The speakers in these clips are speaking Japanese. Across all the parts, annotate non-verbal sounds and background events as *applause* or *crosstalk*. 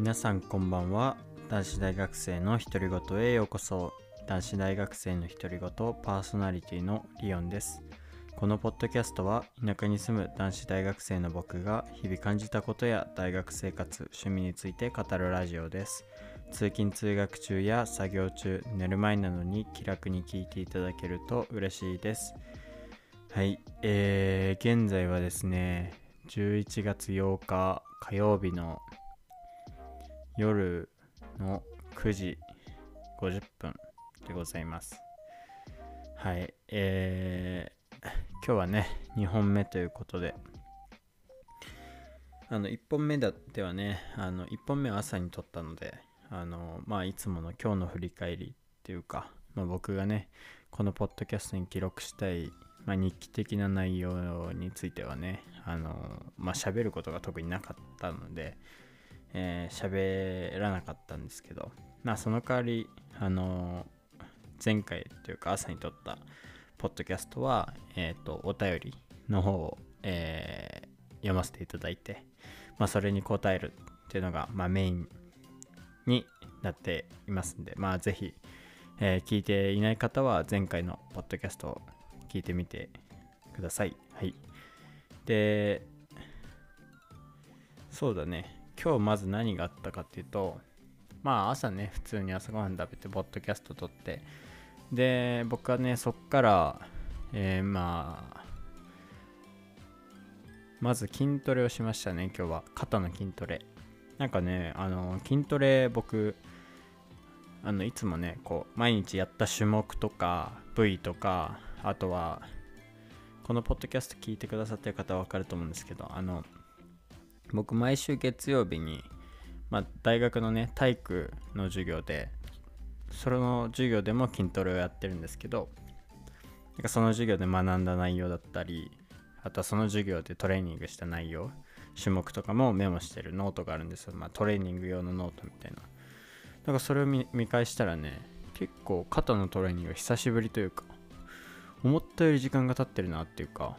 皆さんこんばんは。男子大学生の独り言へようこそ。男子大学生の独り言パーソナリティのリオンです。このポッドキャストは田舎に住む男子大学生の僕が日々感じたことや大学生活趣味について語るラジオです。通勤通学中や作業中寝る前などに気楽に聞いていただけると嬉しいです。はい。えー、現在はですね11月8日火曜日の夜の9時50分でございます。はい、えー、今日はね、2本目ということで、あの、1本目だってはね、あの、1本目は朝に撮ったので、あの、まあ、いつもの今日の振り返りっていうか、まあ、僕がね、このポッドキャストに記録したい、まあ、日記的な内容についてはね、あの、まあ、喋ることが特になかったので、えー、喋らなかったんですけど、まあその代わり、あのー、前回というか朝に撮ったポッドキャストは、えっ、ー、と、お便りの方を、えー、読ませていただいて、まあそれに答えるっていうのが、まあメインになっていますんで、まあぜひ、えー、聞いていない方は前回のポッドキャストを聞いてみてください。はい。で、そうだね。今日まず何があったかっていうとまあ朝ね普通に朝ごはん食べてポッドキャスト撮ってで僕はねそっからえー、まあまず筋トレをしましたね今日は。肩の筋トレ。なんかねあの筋トレ僕あのいつもねこう毎日やった種目とか部位とかあとはこのポッドキャスト聞いてくださってる方は分かると思うんですけどあの僕毎週月曜日に、まあ、大学のね体育の授業でその授業でも筋トレをやってるんですけどなんかその授業で学んだ内容だったりあとはその授業でトレーニングした内容種目とかもメモしてるノートがあるんですよ、まあ、トレーニング用のノートみたいな。だかそれを見返したらね結構肩のトレーニング久しぶりというか思ったより時間が経ってるなっていうか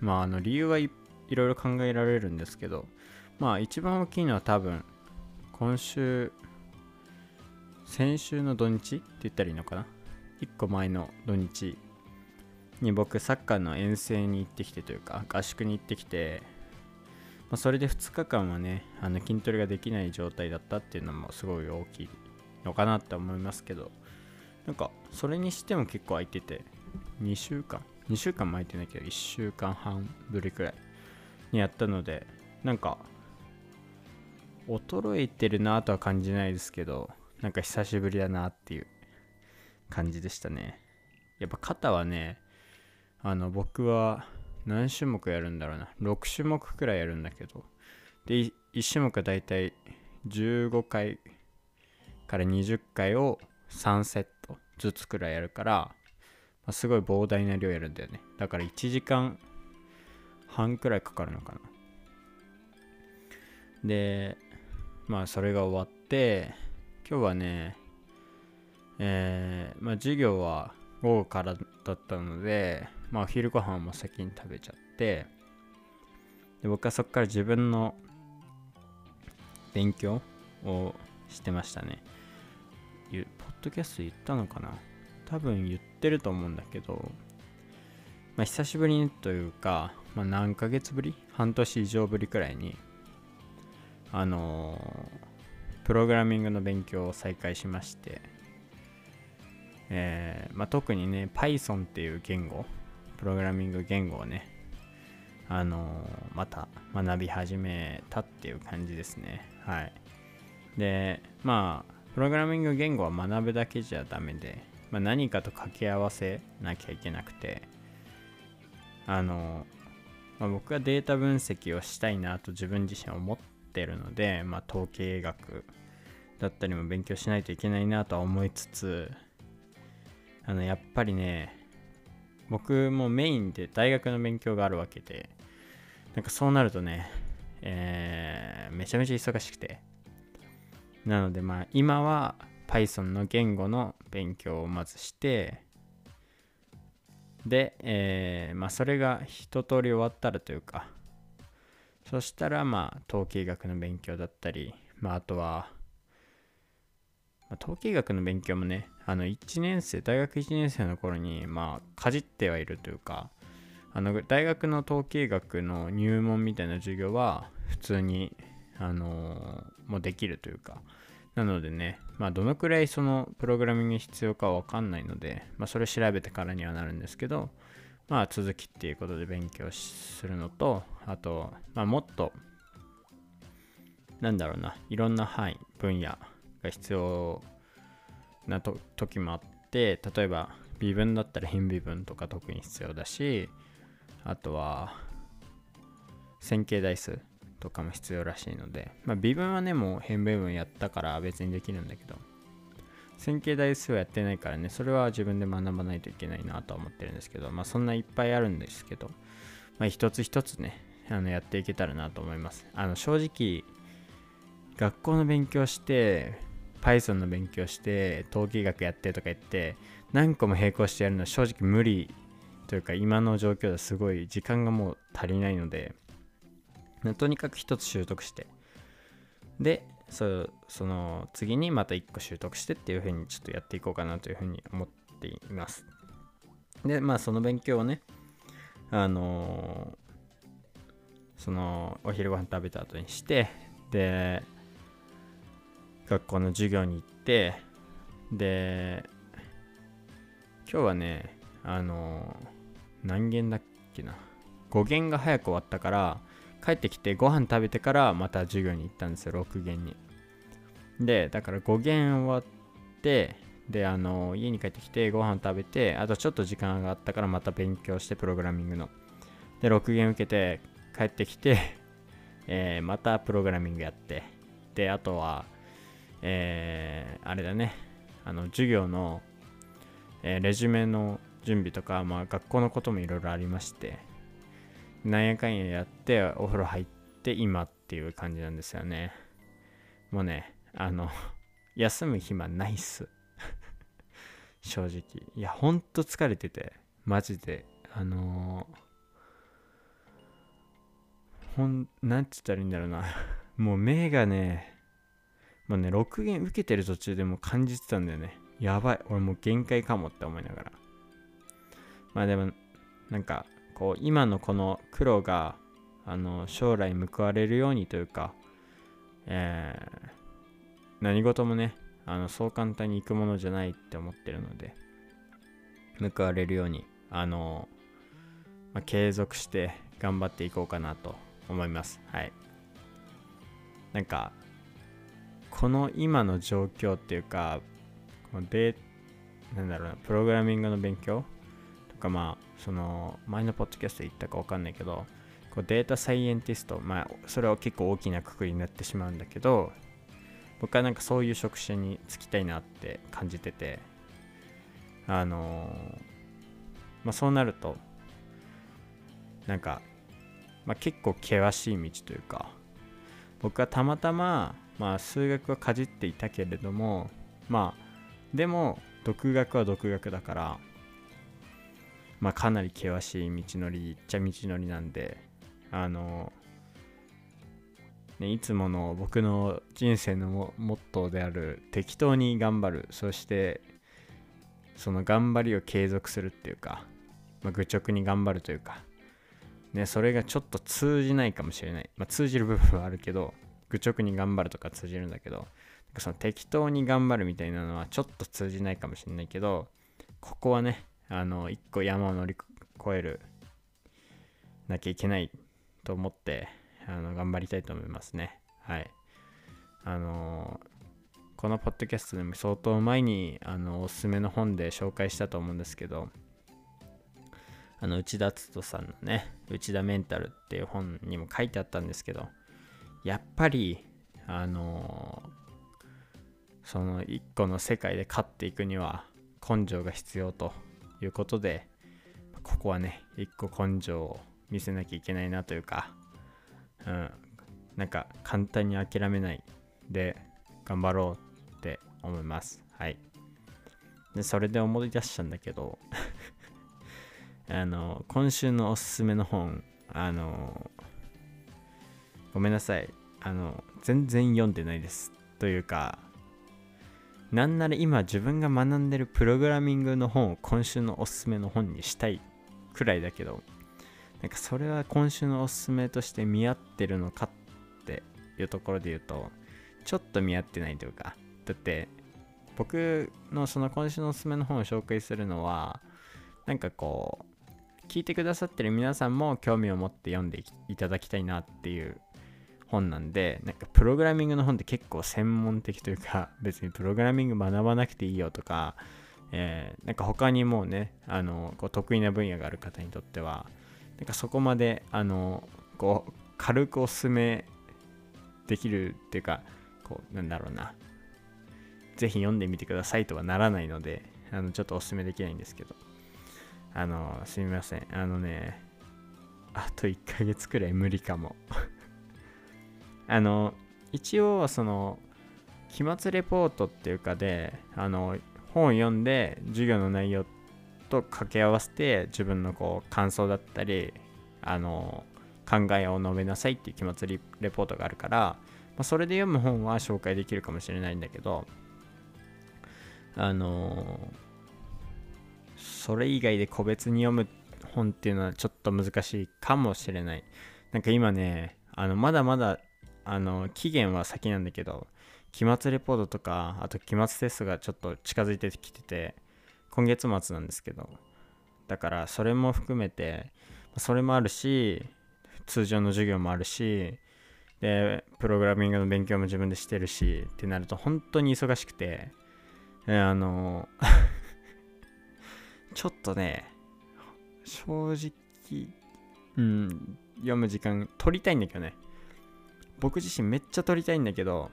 まああの理由はいろいろ考えられるんですけどまあ一番大きいのは多分今週先週の土日って言ったらいいのかな？1個前の土日に僕サッカーの遠征に行ってきてというか合宿に行ってきて、まあ、それで2日間はねあの筋トレができない状態だったっていうのもすごい大きいのかなって思いますけどなんかそれにしても結構空いてて2週間？2週間も空いてないけど1週間半ぶりくらいにやったのでなんか衰えてるなとは感じないですけどなんか久しぶりだなっていう感じでしたね。やっぱ肩はねあの僕は何種目やるんだろうな。6種目くらいやるんだけどで1種目はだいたい15回から20回を3セットずつくらいやるから、まあ、すごい膨大な量やるんだよね。だから1時間半くらいかかるのかな。でまあそれが終わって今日はねえー、まあ授業は午後からだったのでまあお昼ご飯も先に食べちゃってで僕はそこから自分の勉強をしてましたね。ポッドキャスト言ったのかな？多分言ってると思うんだけどまあ久しぶりにというか、まあ、何ヶ月ぶり？半年以上ぶりくらいにあのプログラミングの勉強を再開しまして、えーまあ、特にね Python っていう言語プログラミング言語をねあのまた学び始めたっていう感じですね。はい。でまあプログラミング言語は学ぶだけじゃダメで、まあ、何かと掛け合わせなきゃいけなくてあの、まあ、僕がデータ分析をしたいなと自分自身思っってるので、まあ、統計学だったりも勉強しないといけないなとは思いつつあのやっぱりね僕もメインで大学の勉強があるわけでなんかそうなるとね、えー、めちゃめちゃ忙しくて。なのでまあ今は Python の言語の勉強をまずしてで、えー、まあそれが一通り終わったらというかそしたらまあ統計学の勉強だったりまあ、あとは、ま、統計学の勉強もね、あの1年生、大学1年生の頃に、まあ、かじってはいるというか、あの大学の統計学の入門みたいな授業は普通に、あのー、もうできるというか、なのでね、まあ、どのくらいそのプログラミング必要かわかんないので、まあ、それ調べてからにはなるんですけど、まあ、続きっていうことで勉強するのと、あと、まあ、もっと、なんだろうな、いろんな範囲、分野が必要なと時もあって、例えば、微分だったら変微分とか特に必要だし、あとは、線形代数とかも必要らしいので、まあ、微分はね、もう変微分やったから別にできるんだけど、線形代数はやってないからね、それは自分で学ばないといけないなとは思ってるんですけど、まあそんないっぱいあるんですけど、まあ一つ一つね、あのやっていけたらなと思います。あの正直、学校の勉強して、Python の勉強して、統計学やってとか言って、何個も並行してやるのは正直無理というか、今の状況ではすごい時間がもう足りないので、とにかく一つ習得して、で、そその次にまた1個習得してっていう風にちょっとやっていこうかなという風に思っています。で、まあその勉強をね、あのー、そのお昼ご飯食べた後にして、で、学校の授業に行って、で、今日はね、あのー、何限だっけな。5限が早く終わったから、帰ってきてご飯食べてからまた授業に行ったんですよ、6限に。で、だから5限終わって、で、あの、家に帰ってきてご飯食べて、あとちょっと時間があったからまた勉強して、プログラミングの。で、6限受けて帰ってきて、*laughs* えー、またプログラミングやって、で、あとは、えー、あれだね、あの、授業の、えー、レジュメの準備とか、まあ、学校のこともいろいろありまして、なんやかんややってお風呂入って今っていう感じなんですよね。もうねあの *laughs* 休む暇ないっす。*laughs* 正直。いやほんと疲れてて。マジで。あのー、ほんなんつったらいいんだろうな。*laughs* もう目がねもうね6弦受けてる途中でも感じてたんだよね。やばい。俺もう限界かもって思いながら。まあでもなんかこう今のこの苦労があの将来報われるようにというか、えー、何事もねあのそう簡単にいくものじゃないって思ってるので報われるようにあの、まあ、継続して頑張っていこうかなと思います。はい。なんかこの今の状況っていうかこのデなんだろうなプログラミングの勉強とかまあその前のポッドキャストで言ったか分かんないけどこうデータサイエンティストまあそれは結構大きなくくりになってしまうんだけど僕はなんかそういう職種に就きたいなって感じててあの、まあそうなるとなんか、まあ、結構険しい道というか僕はたまたま、まあ、数学はかじっていたけれどもまあでも独学は独学だからまあ、かなり険しい道のりっちゃ道のりなんであの、ね、いつもの僕の人生のモットーである適当に頑張る。そしてその頑張りを継続するっていうか、まあ、愚直に頑張るというか、ね、それがちょっと通じないかもしれない、まあ、通じる部分はあるけど愚直に頑張るとか通じるんだけどその適当に頑張るみたいなのはちょっと通じないかもしれないけどここはねあの一個山を乗り越えるなきゃいけないと思ってあの頑張りたいと思いますね。はい。あのこのポッドキャストでも相当前にあのおすすめの本で紹介したと思うんですけどあの内田篤人さんのね内田メンタルっていう本にも書いてあったんですけどやっぱりあのその一個の世界で勝っていくには根性が必要ということで、ここはね、一個根性を見せなきゃいけないなというか、うん、なんか簡単に諦めないで頑張ろうって思います。はい。で、それで思い出したんだけど *laughs* あの、今週のおすすめの本、あの、ごめんなさい。あの全然読んでないですというかなんなら今自分が学んでるプログラミングの本を今週のおすすめの本にしたいくらいだけどなんかそれは今週のおすすめとして見合ってるのかっていうところで言うとちょっと見合ってないというかだって僕のその今週のおすすめの本を紹介するのはなんかこう聞いてくださってる皆さんも興味を持って読んでいただきたいなっていう本なんでなんかプログラミングの本って結構専門的というか *laughs* 別にプログラミング学ばなくていいよとか、えー、なんか他にもうねあのこう得意な分野がある方にとってはなんかそこまであのこう軽くおすすめできるっていうかこうなんだろうなぜひ読んでみてくださいとはならないのであのちょっとおすすめできないんですけどあのすみません。あのねあと1ヶ月くらい無理かも。*laughs* あの一応その期末レポートっていうかであの本を読んで授業の内容と掛け合わせて自分のこう感想だったりあの考えを述べなさいっていう期末レポートがあるから、まあ、それで読む本は紹介できるかもしれないんだけどあのそれ以外で個別に読む本っていうのはちょっと難しいかもしれない。なんか今ねあのまだまだあの期限は先なんだけど期末レポートとかあと期末テストがちょっと近づいてきてて今月末なんですけどだからそれも含めてそれもあるし通常の授業もあるしでプログラミングの勉強も自分でしてるしってなると本当に忙しくてあの *laughs* ちょっとね正直うん読む時間取りたいんだけどね。僕自身めっちゃ撮りたいんだけど、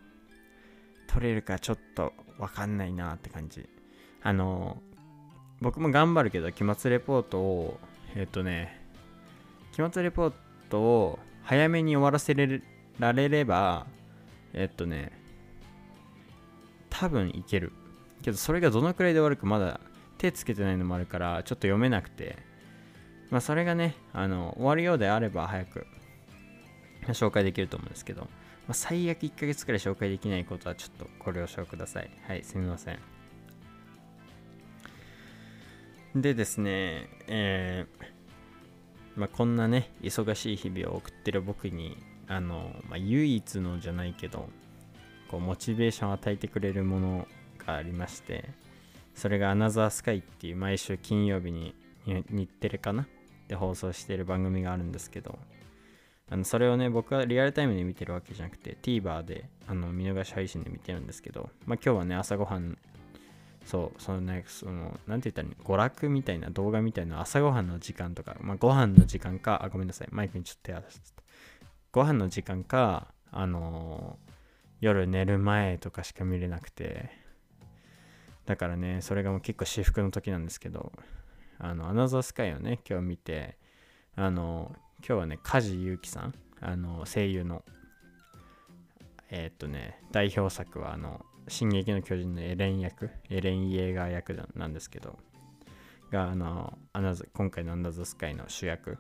撮れるかちょっとわかんないなって感じ。あの、僕も頑張るけど、期末レポートを、えっ、とね、期末レポートを早めに終わらせられれば、えっとね、多分いける。けど、それがどのくらいで終わるかまだ手つけてないのもあるから、ちょっと読めなくて、まあ、それがね、あの、終わるようであれば早く紹介できると思うんですけど、まあ、最悪1ヶ月くらい紹介できないことはちょっとご了承ください。はい、すみません。でですね、えー、まあ、こんなね、忙しい日々を送ってる僕に、あの、まあ、唯一のじゃないけど、こう、モチベーションを与えてくれるものがありまして、それがアナザースカイっていう毎週金曜日に日テレかな？で放送している番組があるんですけど、あのそれをね、僕はリアルタイムで見てるわけじゃなくて、TVer であの見逃し配信で見てるんですけど、まあ今日はね、朝ごはん、そう、そのね、その、なんて言ったらいい娯楽みたいな動画みたいな朝ごはんの時間とか、まあご飯の時間か、あ、ごめんなさい、マイクにちょっと手当ててご飯の時間か、あのー、夜寝る前とかしか見れなくて、だからね、それがもう結構私服の時なんですけど、あの、アナザースカイをね、今日見て、あのー今日はね、梶裕貴さん、あの、声優の、えー、っとね、代表作は、あの、進撃の巨人のエレン役、エレン・イエーガー役なんですけど、が、あの、アナ今回のアンダーズスカイの主役。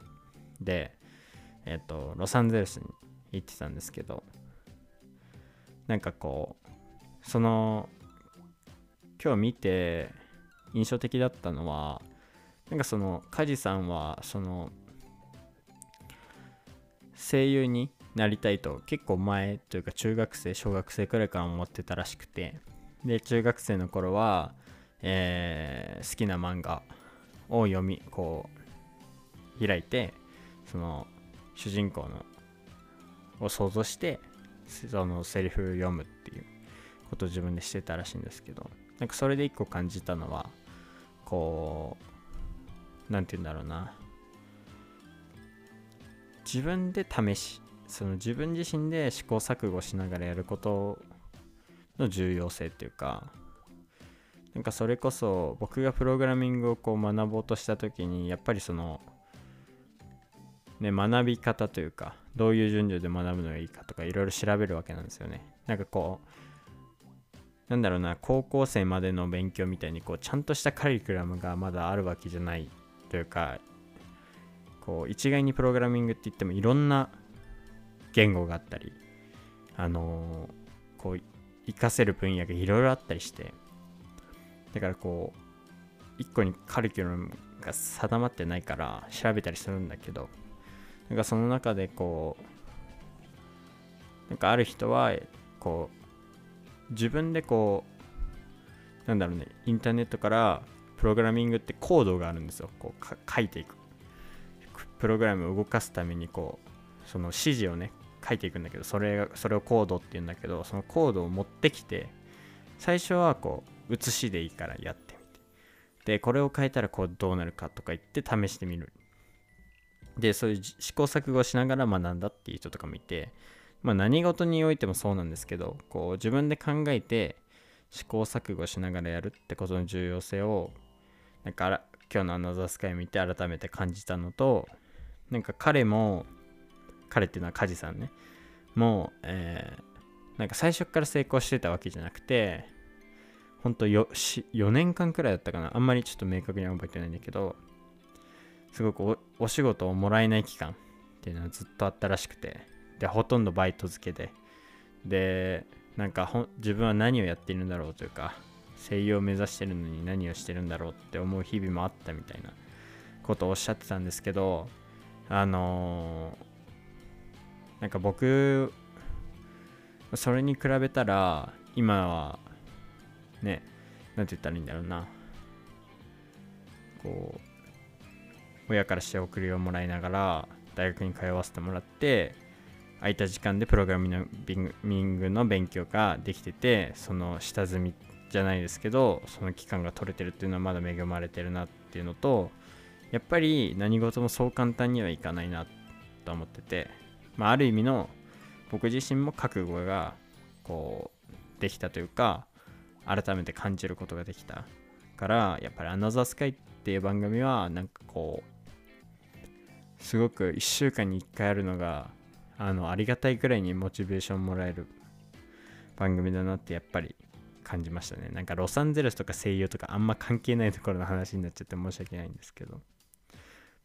で、えー、っと、ロサンゼルスに行ってたんですけど、なんかこう、その、今日見て印象的だったのは、なんかその、梶さんは、その、声優になりたいと結構前というか中学生小学生くらいから思ってたらしくて。で中学生の頃は、えー、好きな漫画を読みこう開いてその主人公のを想像してそのセリフ読むっていうことを自分でしてたらしいんですけど。なんかそれで一個感じたのはこう何て言うんだろうな。自分で試しその自分自身で試行錯誤しながらやることの重要性っていうかなんかそれこそ僕がプログラミングをこう学ぼうとした時にやっぱりそのね学び方というかどういう順序で学ぶのがいいかとかいろいろ調べるわけなんですよね。なんかこうなんだろうな高校生までの勉強みたいにこうちゃんとしたカリキュラムがまだあるわけじゃないというかこう一概にプログラミングって言ってもいろんな言語があったりあの、こう活かせる分野がいろいろあったりしてだからこう一個にカリキュラムが定まってないから調べたりするんだけどなんかその中でこうなんかある人はこう自分でこうなんだろうねインターネットからプログラミングってコードがあるんですよ。こう書いていく。プログラムを動かすためにこうその指示をね書いていくんだけどそれがそれをコードって言うんだけどそのコードを持ってきて最初はこう写しでいいからやってみて。でこれを変えたらこうどうなるかとか言って試してみる。でそういう試行錯誤しながら学んだっていう人とかもいてまあ何事においてもそうなんですけどこう自分で考えて試行錯誤しながらやるってことの重要性をなんか今日のアナザースカイ見て改めて感じたのとなんか彼も彼っていうのは梶さんね。もう、えー、なんか最初から成功してたわけじゃなくてほんと 4, 4年間くらいだったかな。あんまりちょっと明確には覚えてないんだけどすごくお仕事をもらえない期間っていうのはずっとあったらしくてでほとんどバイト付けで。でなんか自分は何をやっているんだろうというか声優を目指してるのに何をしてるんだろうって思う日々もあったみたいなことをおっしゃってたんですけどあのー、なんか僕それに比べたら今はね何て言ったらいいんだろうな。こう親からして送りをもらいながら大学に通わせてもらって空いた時間でプログラミングの勉強ができててその下積みじゃないですけどその期間が取れてるっていうのはまだ恵まれてるなっていうのとやっぱり何事もそう簡単にはいかないなと思ってて、まあ、ある意味の僕自身も覚悟がこうできたというか改めて感じることができたからやっぱり「アナザースカイ」っていう番組はなんかこうすごく1週間に1回あるのがあのありがたいくらいにモチベーションもらえる番組だなってやっぱり感じましたね。なんかロサンゼルスとか声優とかあんま関係ないところの話になっちゃって申し訳ないんですけど。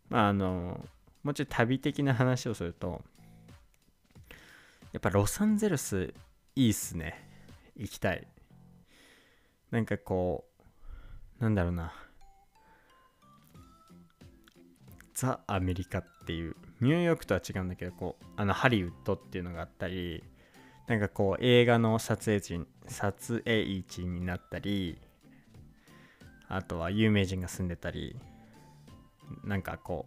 まああのもうちょい旅的な話をするとやっぱロサンゼルスいいっすね。行きたい。なんかこうなんだろうな。ザ・アメリカっていうニューヨークとは違うんだけどこうあのハリウッドっていうのがあったりなんかこう映画の撮影地撮影地になったりあとは有名人が住んでたりなんかこ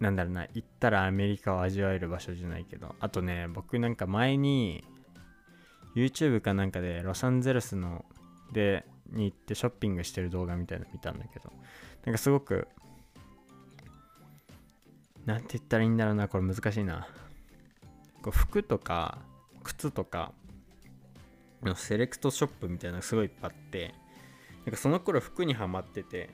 うなんだろうな行ったらアメリカを味わえる場所じゃないけどあとね僕なんか前に YouTube かなんかでロサンゼルスのでに行ってショッピングしてる動画みたいなの見たんだけどなんかすごくなんて言ったらいいんだろうなこれ難しいな。こう服とか靴とかのセレクトショップみたいなのすごいいっぱいあってなんかその頃服にはまってて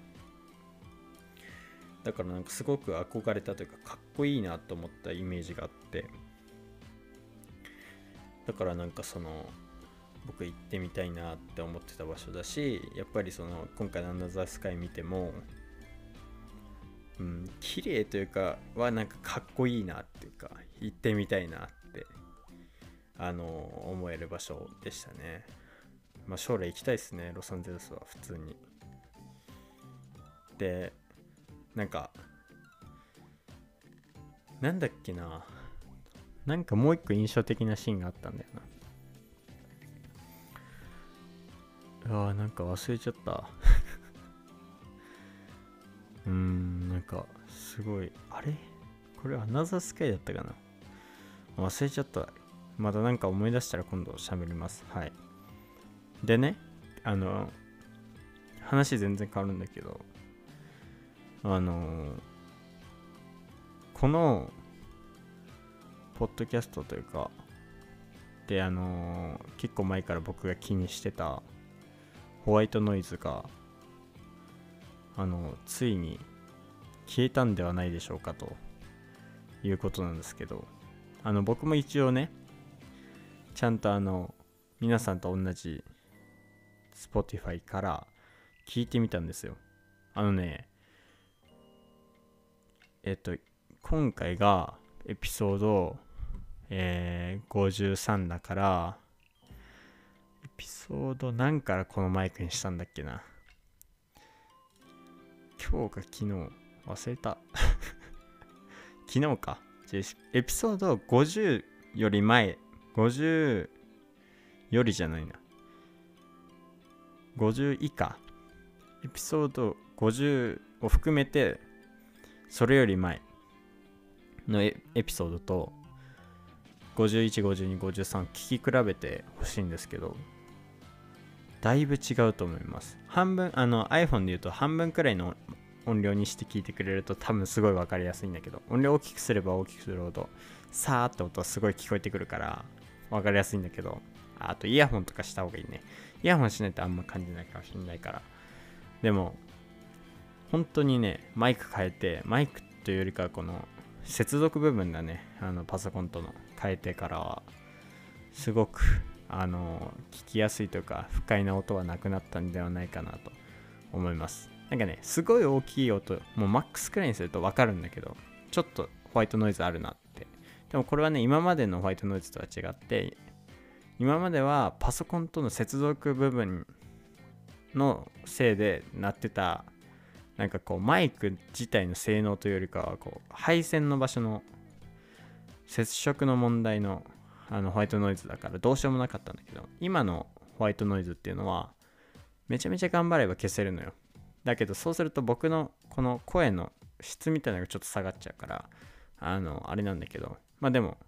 だからなんかすごく憧れたというかかっこいいなと思ったイメージがあって。だからなんかその僕行ってみたいなって思ってた場所だしやっぱりその今回の「アナザースカイ」見てもうん綺麗というかはなんかかっこいいなっていうか行ってみたいなってあの思える場所でしたね。まあ将来行きたいですねロサンゼルスは普通に。でなんかなんだっけな。なんかもう一個印象的なシーンがあったんだよな。あーなんか忘れちゃった。*laughs* うーんなんかすごい。あれ？これアナザースカイだったかな？忘れちゃった。またなんか思い出したら今度喋ります。はい。でねあの話全然変わるんだけど。あのこのポッドキャストというかであのー、結構前から僕が気にしてたホワイトノイズがあのついに消えたんではないでしょうかということなんですけどあの僕も一応ねちゃんとあの皆さんと同じ Spotify から聞いてみたんですよ。あのねえっと今回がエピソードえー、53だからエピソード何からこのマイクにしたんだっけな。今日か昨日忘れた。*laughs* 昨日か。エピソード50より前。50よりじゃないな。50以下。エピソード50を含めてそれより前のエピソードと515253聞き比べてほしいんですけどだいぶ違うと思います。半分あの iPhone で言うと半分くらいの音量にして聞いてくれると多分すごい分かりやすいんだけど音量大きくすれば大きくするほどさーって音はすごい聞こえてくるから分かりやすいんだけどあとイヤホンとかした方がいいね。イヤホンしないとあんま感じないかもしれないから。でも本当にねマイク変えてマイクというよりかはこの接続部分だね。あのパソコンとの。変えてからは。すごくあの聞きやすいというか不快な音はなくなったんではないかなと。思います。なんかねすごい大きい音もうマックスくらいにすると分かるんだけどちょっとホワイトノイズあるなって。でもこれはね今までのホワイトノイズとは違って今まではパソコンとの接続部分のせいで鳴ってたなんかこうマイク自体の性能というよりかはこう配線の場所の接触の問題のあのホワイトノイズだからどうしようもなかったんだけど今のホワイトノイズっていうのはめちゃめちゃ頑張れば消せるのよ。だけどそうすると僕のこの声の質みたいなのがちょっと下がっちゃうからあのあれなんだけどまあでも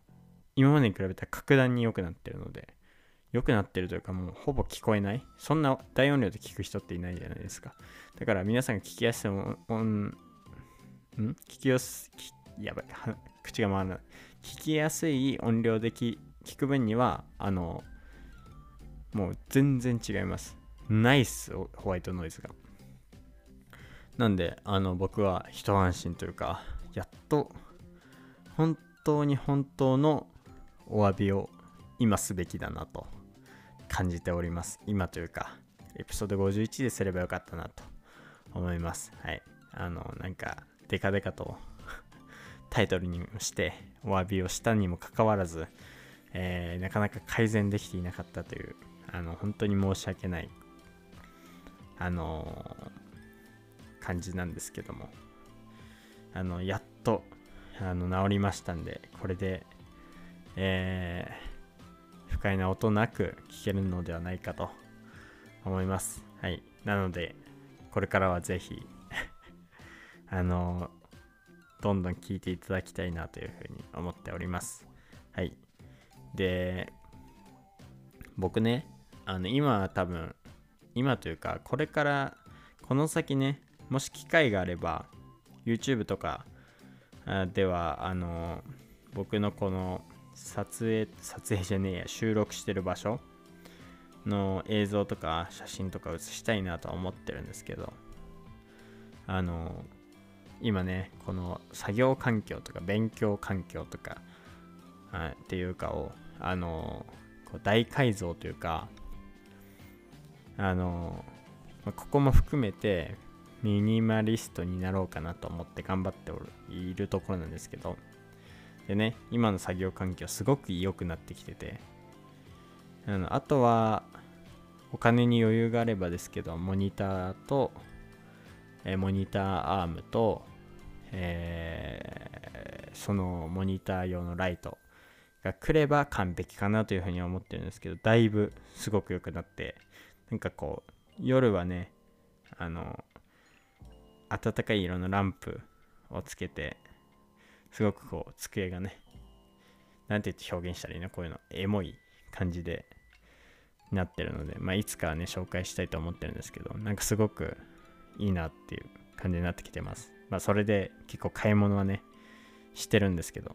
今までに比べたら格段に良くなってるので良くなってるというかもうほぼ聞こえない。そんな大音量で聞く人っていないじゃないですか。だから皆さんが聞きやすい音ん？聞きやすやばい口が回らない。聞きやすい音量で聞く分にはあのもう全然違います。ナイスホワイトノイズが。なんであの僕は一安心というかやっと本当に本当のお詫びを今すべきだなと。感じております。今というか、エピソード51ですればよかったなと思います。はい。あの、なんか、デカデカと *laughs* タイトルにしてお詫びをしたにもかかわらず、えー、なかなか改善できていなかったという、あの、本当に申し訳ない、あのー、感じなんですけども、あの、やっと、あの、治りましたんで、これで、えー、不快な音なく聞けるのではないかと思います。はい。なので、これからはぜひ *laughs* あの、どんどん聞いていただきたいなというふうに思っております。はい。で、僕ね、あの、今は多分、今というか、これから、この先ね、もし機会があれば、YouTube とかでは、あの、僕のこの撮影撮影じゃねえや収録してる場所の映像とか写真とか写したいなとは思ってるんですけどあの今ねこの作業環境とか勉強環境とかあっていうかをあのこう大改造というかあのここも含めてミニマリストになろうかなと思って頑張っておるいるところなんですけどでね、今の作業環境すごく良くなってきてて、あのあとは、お金に余裕があればですけど、モニターと、え、モニターアームと、えー、そのモニター用のライトが来れば完璧かなというふうに思ってるんですけど、だいぶすごく良くなって、なんかこう、夜はね、あの、暖かい色のランプをつけて、すごくこう、机がね、なんて言って表現したらいいの？こういうの、エモい感じでなってるので、まあ、いつかはね、紹介したいと思ってるんですけど、なんかすごくいいなっていう感じになってきてます。まあ、それで結構買い物はね、してるんですけど、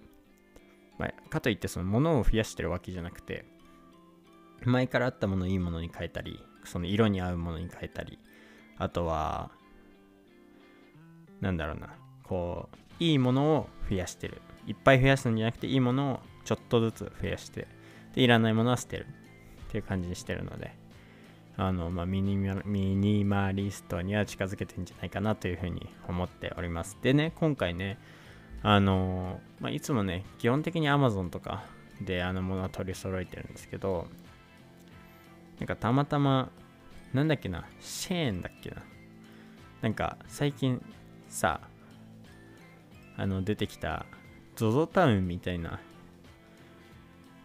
まあ、かといってその物を増やしてるわけじゃなくて、前からあったものをいいものに変えたり、その色に合うものに変えたり、あとは、なんだろうな、こう、いいものを増やしてる。いっぱい増やすんじゃなくて、いいものをちょっとずつ増やして、で、いらないものは捨てるっていう感じにしてるので、あの、まあ、ミニミニマリストには近づけてんじゃないかなというふうに思っております。でね、今回ね、あのまあ、いつもね、基本的に Amazon とかであのものは取り揃えてるんですけどなんかたまたまなんだっけなシェーンだっけななんか最近さあの出てきた ZOZO タウンみたいな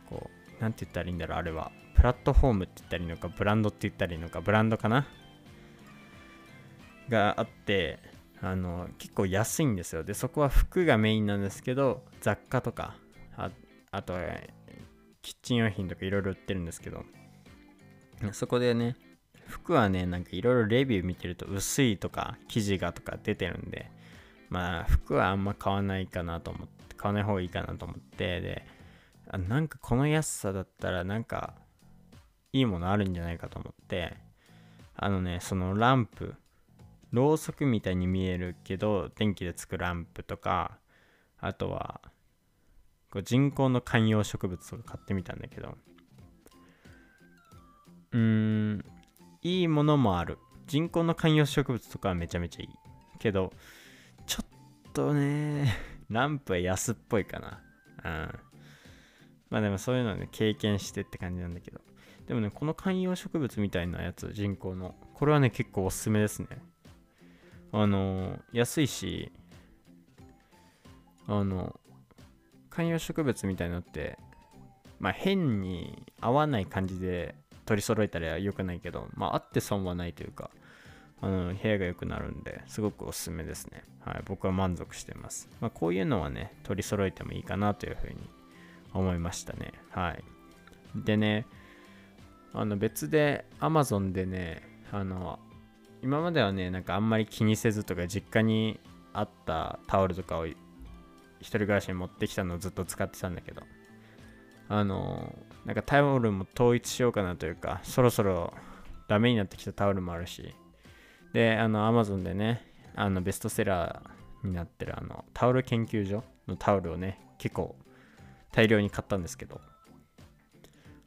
こうなんて言ったらいいんだろうあれは。プラットフォームって言ったらいいのかブランドって言ったらいいのかブランドかな？があってあの結構安いんですよ。でそこは服がメインなんですけど雑貨とかああとはキッチン用品とかいろいろ売ってるんですけどそこでね服はねなんかいろいろレビュー見てると薄いとか生地がとか出てるんでまあ服はあんま買わないかなと思って買わない方がいいかなと思ってであなんかこの安さだったらなんかいいものあるんじゃないかと思ってあのねそのランプろうそくみたいに見えるけど電気でつくランプとかあとはこう人工の観葉植物とか買ってみたんだけどうーんいいものもある。人工の観葉植物とかはめちゃめちゃいい。けどとね。ランプは安っぽいかな。うん。まあでもそういうのはね経験してって感じなんだけど。でもねこの観葉植物みたいなやつ人工の。これはね結構おすすめですね。あの安いしあの観葉植物みたいなのってまあ変に合わない感じで取り揃えたら良くないけどまああって損はないというか。あの部屋が良くなるんですごくおすすめですね。はい僕は満足してます。まあこういうのはね取り揃えてもいいかなというふうに思いましたね。はい。でねあの別で Amazon でねあの今まではねなんかあんまり気にせずとか実家にあったタオルとかを一人暮らしに持ってきたのをずっと使ってたんだけどあのなんかタオルも統一しようかなというかそろそろダメになってきたタオルもあるしであの Amazon でねあのベストセラーになってるあのタオル研究所のタオルをね結構大量に買ったんですけど。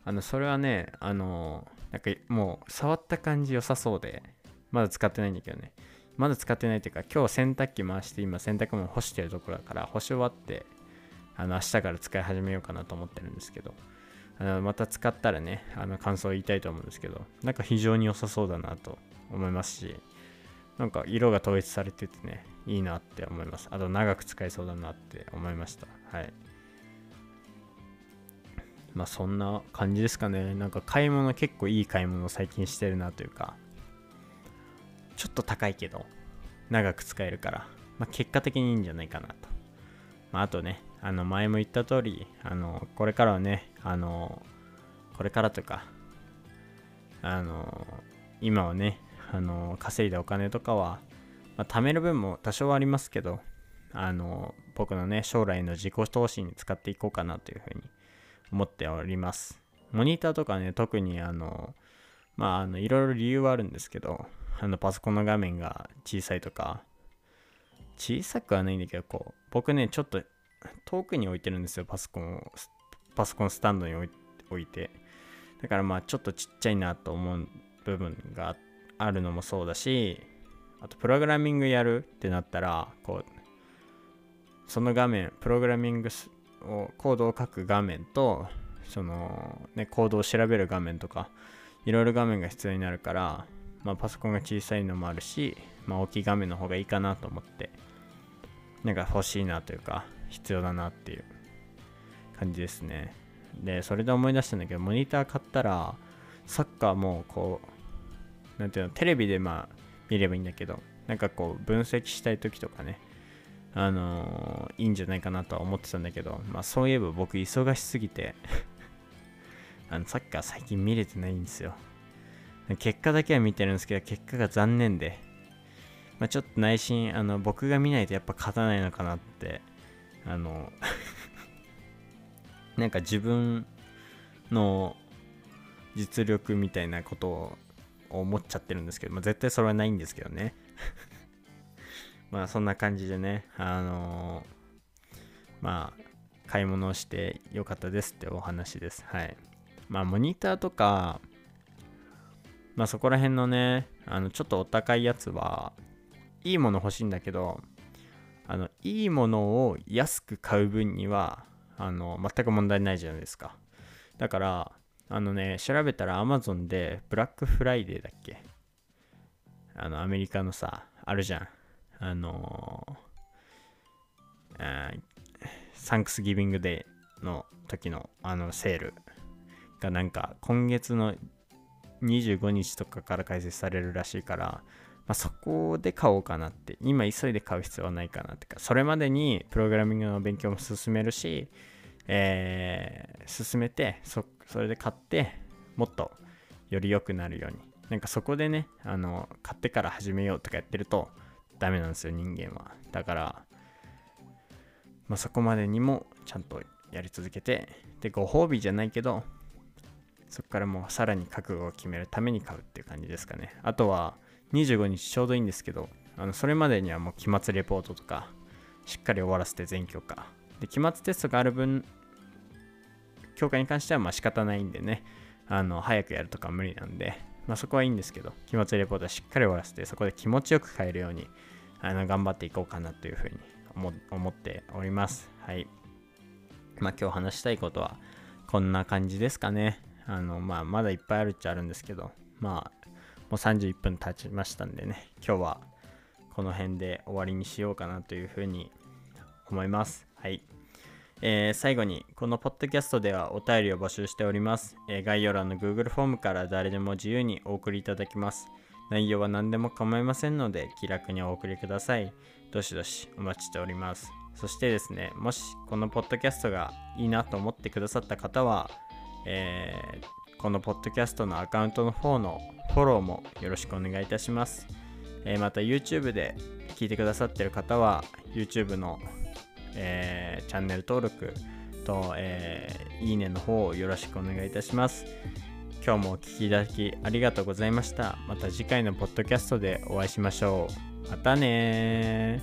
あのそれはねあのなんかもう触った感じ良さそうでまだ使ってないんだけどね。まだ使ってないというか、今日洗濯機回して今洗濯物干してるところだから、干し終わって、あの、明日から使い始めようかなと思ってるんですけど、あのまた使ったらね、あの、感想を言いたいと思うんですけど、なんか非常に良さそうだなと思いますし、なんか色が統一されててね、いいなって思います。あと長く使えそうだなって思いました。はい。まあそんな感じですかね。なんか買い物結構いい買い物を最近してるなというか、ちょっと高いけど、長く使えるから、まあ、結果的にいいんじゃないかなと。まあ、あとね、あの前も言った通り、あの、これからはね、あの、これからとか、あの、今はね、あの、稼いだお金とかは、まあ、貯める分も多少ありますけど、あの、僕のね、将来の自己投資に使っていこうかなというふうに思っております。モニターとかね、特にあの、まあ、の、いろいろ理由はあるんですけど、あのパソコンの画面が小さいとか、小さくはないんだけど、こう、僕ね、ちょっと遠くに置いてるんですよ、パソコンを。パソコンスタンドに置いて。だからまあ、ちょっとちっちゃいなと思う部分があってあるのもそうだし、あと、プログラミングやるってなったら、こう、その画面、プログラミングを、コードを書く画面と、その、ね、コードを調べる画面とか、いろいろ画面が必要になるから、まあ、パソコンが小さいのもあるし、まあ、大きい画面の方がいいかなと思ってなんか欲しいなというか必要だなっていう感じですね。でそれで思い出したんだけどモニター買ったらサッカーもこうなんていうのテレビでまあ見ればいいんだけどなんかこう分析したい時とかねあのー、いいんじゃないかなとは思ってたんだけど、まあそういえば僕忙しすぎて *laughs* あのサッカー最近見れてないんですよ。結果だけは見てるんですけど、結果が残念で、まあ、ちょっと内心、あの、僕が見ないとやっぱ勝たないのかなって、あの *laughs* なんか自分の実力みたいなことを思っちゃってるんですけど、まあ、絶対それはないんですけどね *laughs* まあそんな感じでね、あのー、まあ買い物をしてよかったですってお話です。はい。まあモニターとか、まあそこら辺のね、あのちょっとお高いやつは、いいもの欲しいんだけど、あの、いいものを安く買う分には、あの全く問題ないじゃないですかだからあのね調べたら Amazon でブラックフライデーだっけ？あのアメリカのさあるじゃん。あのー、サンクスギビングデーの時のあのセールがなんか今月の25日とかから開催されるらしいから、まあ、そこで買おうかなって。今急いで買う必要はないかなってか。それまでにプログラミングの勉強も進めるし、えー、進めてそそれで買ってもっとより良くなるように。なんかそこでねあの買ってから始めようとかやってるとダメなんですよ人間は。だからまあ、そこまでにもちゃんとやり続けてでご褒美じゃないけどそこからもうさらに覚悟を決めるために買うっていう感じですかね。あとは25日ちょうどいいんですけどあのそれまでにはもう期末レポートとかしっかり終わらせて全教科で期末テストがある分教科に関してはまあ仕方ないんでねあの早くやるとか無理なんで、まあ、そこはいいんですけど期末レポートはしっかり終わらせてそこで気持ちよく変えるようにあの頑張っていこうかなというふうに思っております。はい。まあ今日話したいことはこんな感じですかね。あの、まあまだいっぱいあるっちゃあるんですけど、まあもう31分経ちましたんでね、今日はこの辺で終わりにしようかなというふうに思います。はい。えー、最後に、このポッドキャストではお便りを募集しております。えー、概要欄の Google フォームから誰でも自由にお送りいただきます。内容は何でも構いませんので気楽にお送りください。どしどしお待ちしております。そしてですね、もしこのポッドキャストがいいなと思ってくださった方は、えー、このポッドキャストのアカウントの方のフォローもよろしくお願いいたします。えー、また YouTube で聞いてくださってる方は YouTube の、えー、チャンネル登録と、えー、いいねの方をよろしくお願いいたします。今日もお聴きいただきありがとうございました。また次回のポッドキャストでお会いしましょう。またね